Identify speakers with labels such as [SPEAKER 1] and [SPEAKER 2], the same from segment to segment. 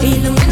[SPEAKER 1] Que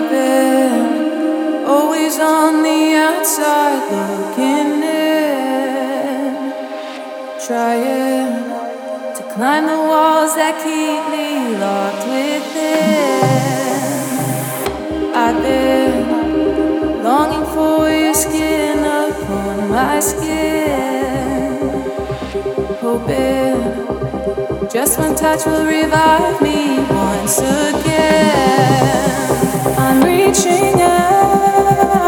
[SPEAKER 1] I've been always on the
[SPEAKER 2] outside looking in, trying to climb the walls that keep me locked within. I've been longing for your skin upon my skin, hoping just one touch will revive me once again. I'm reaching out.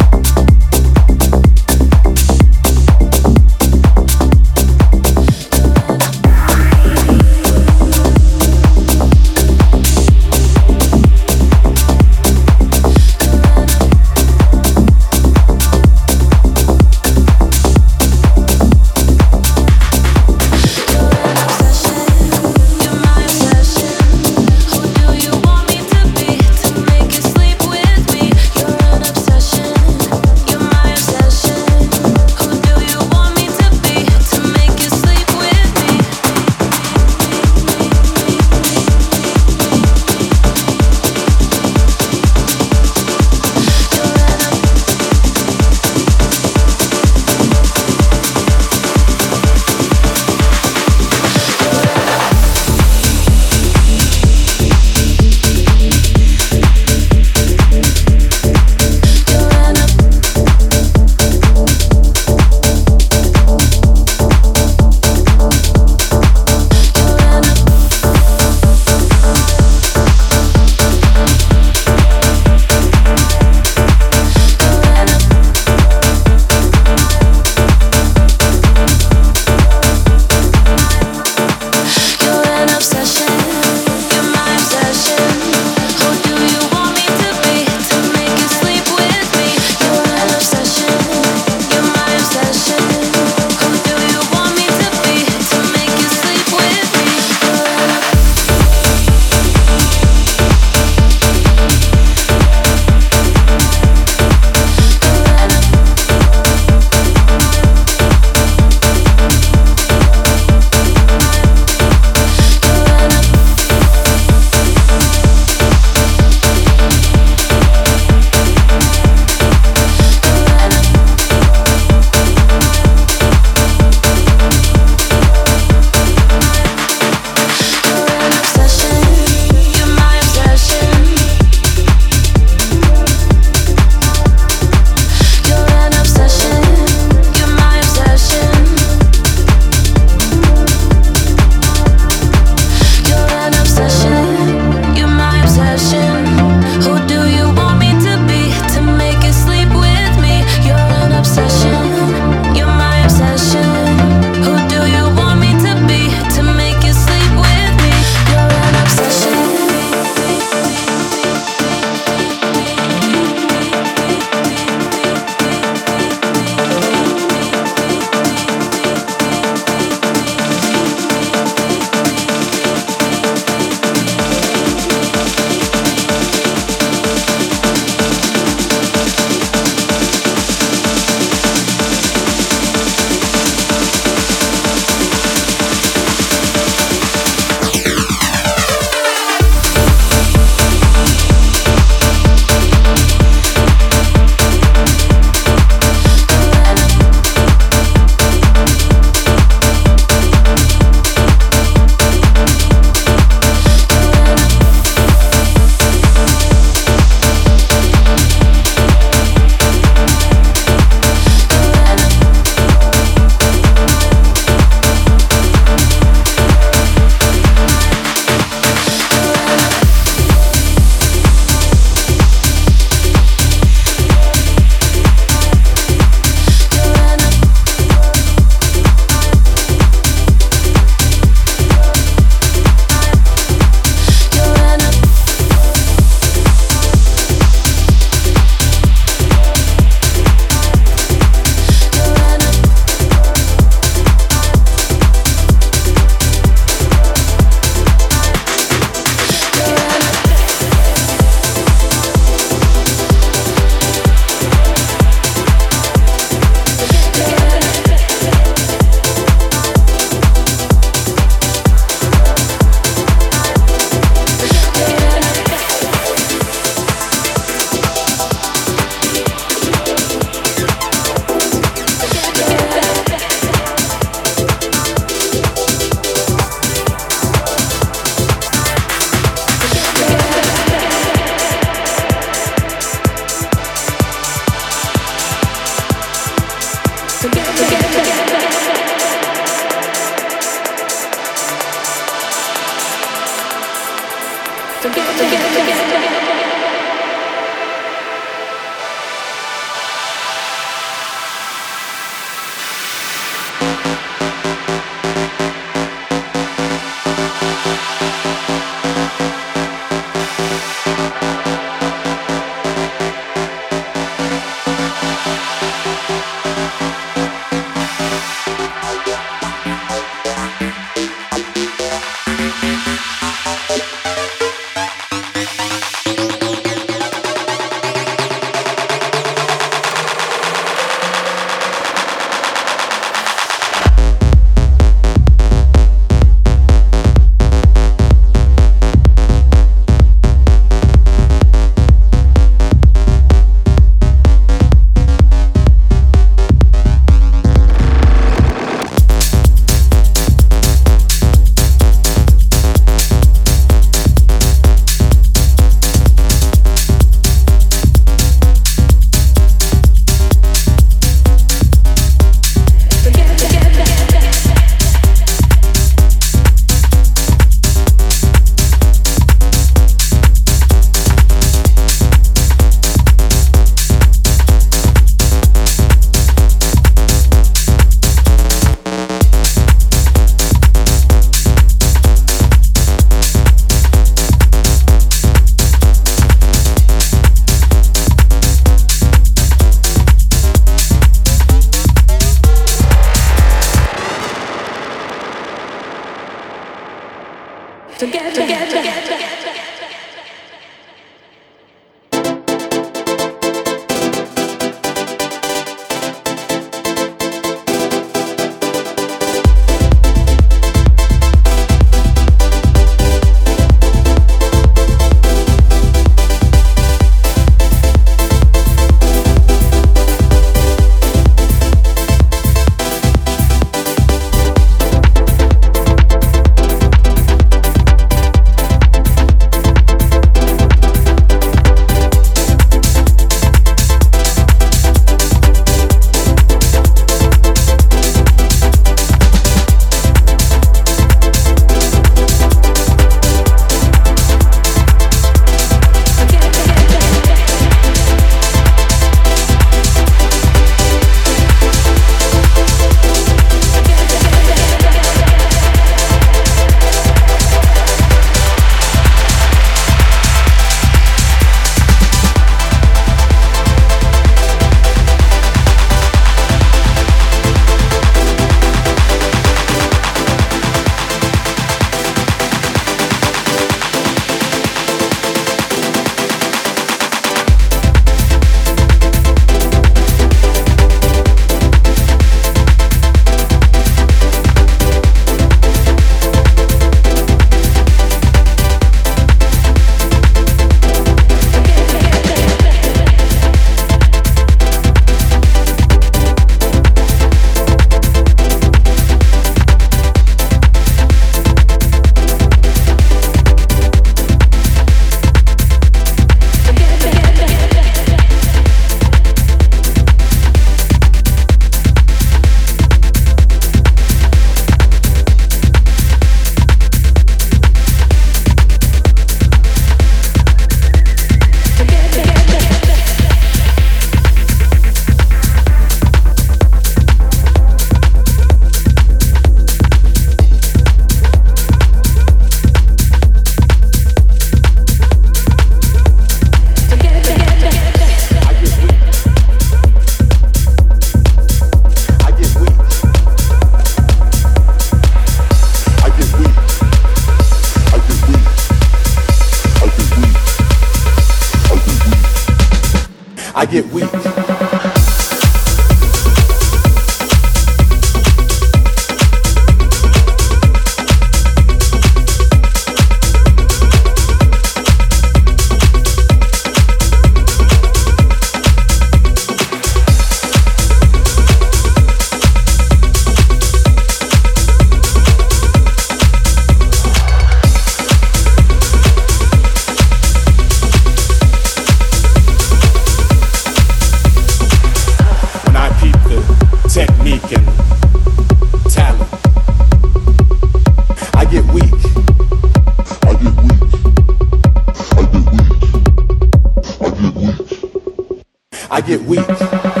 [SPEAKER 3] Love,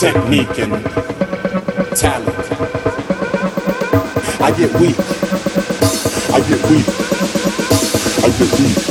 [SPEAKER 3] technique and talent. I get weak. I get weak. I get weak.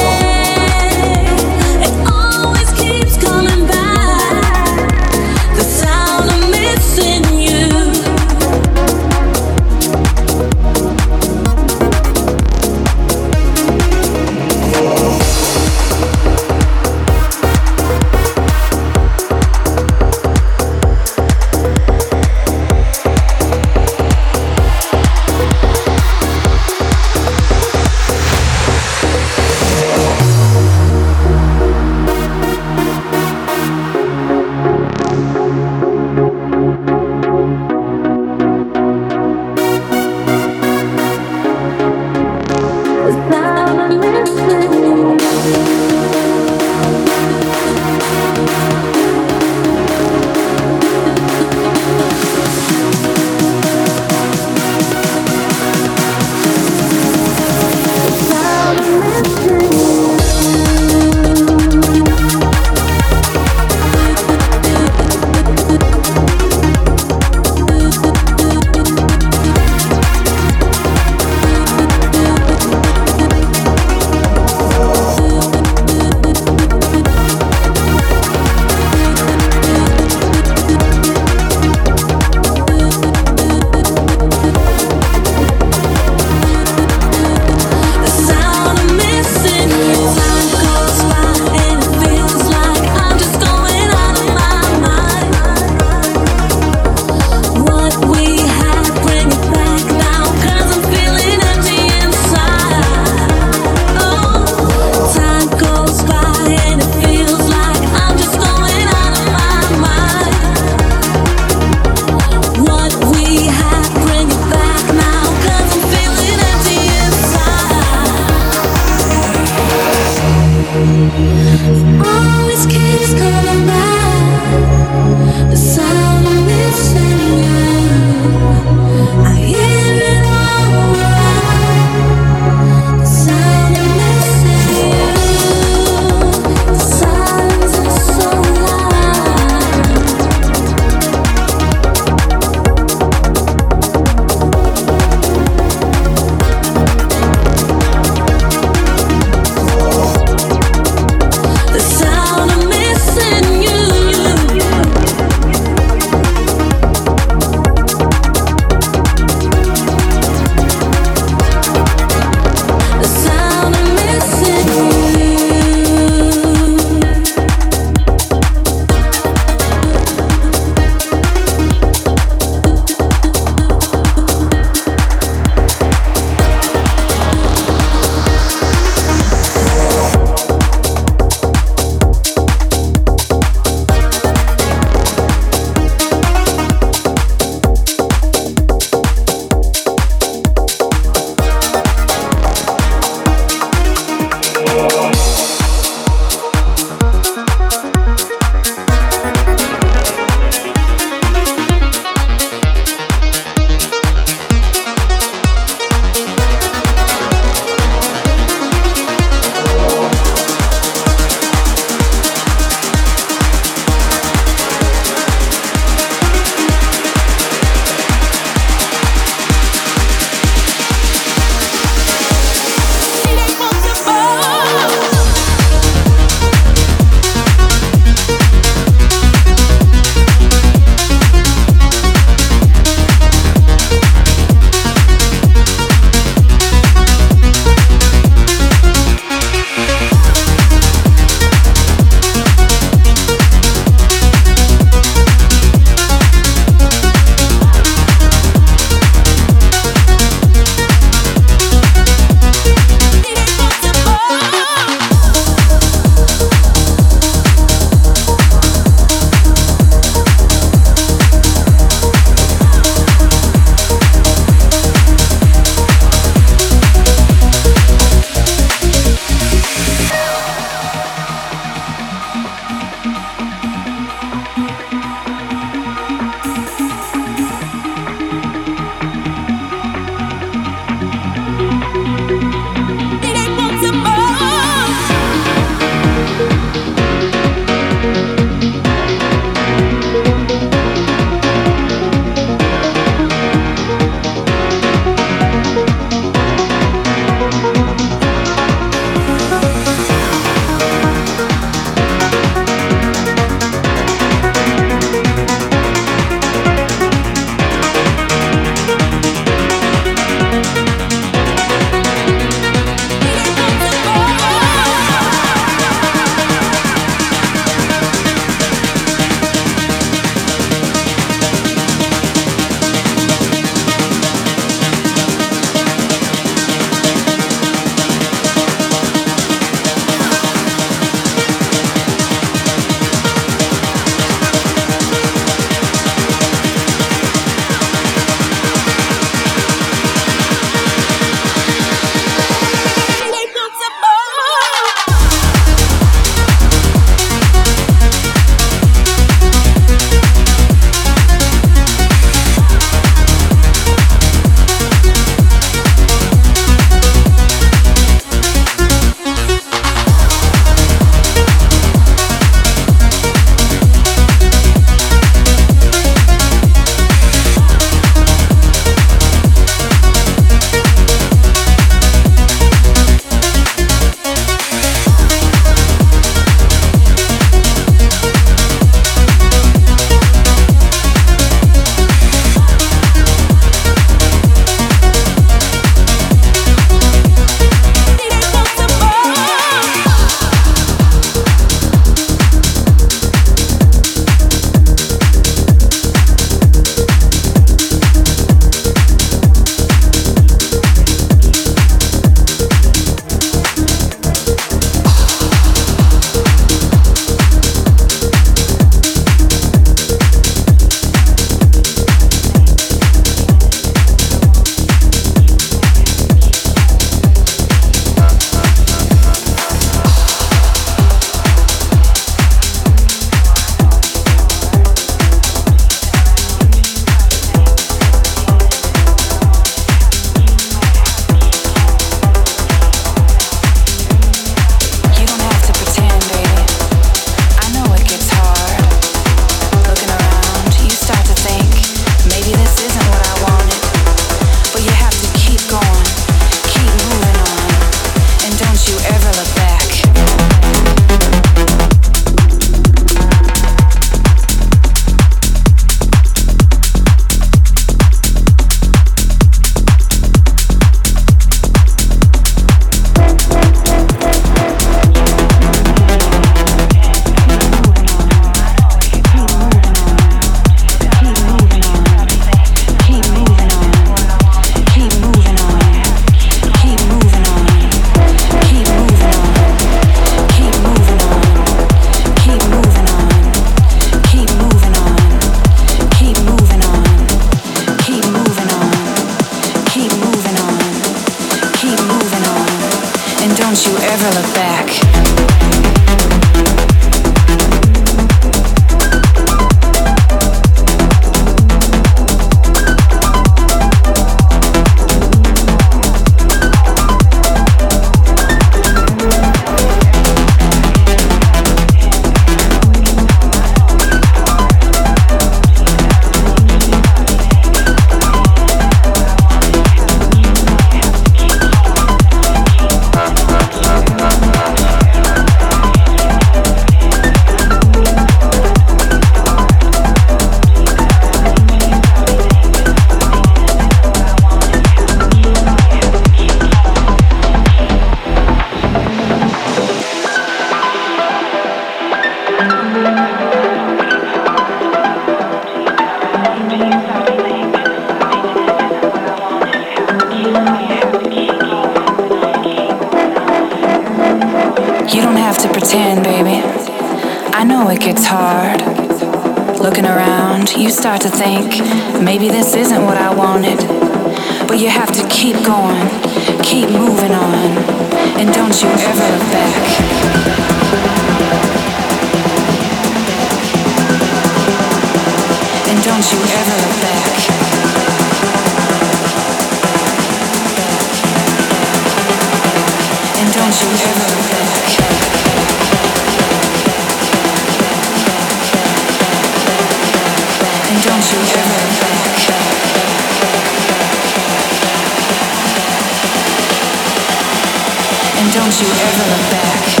[SPEAKER 4] And don't you ever look back.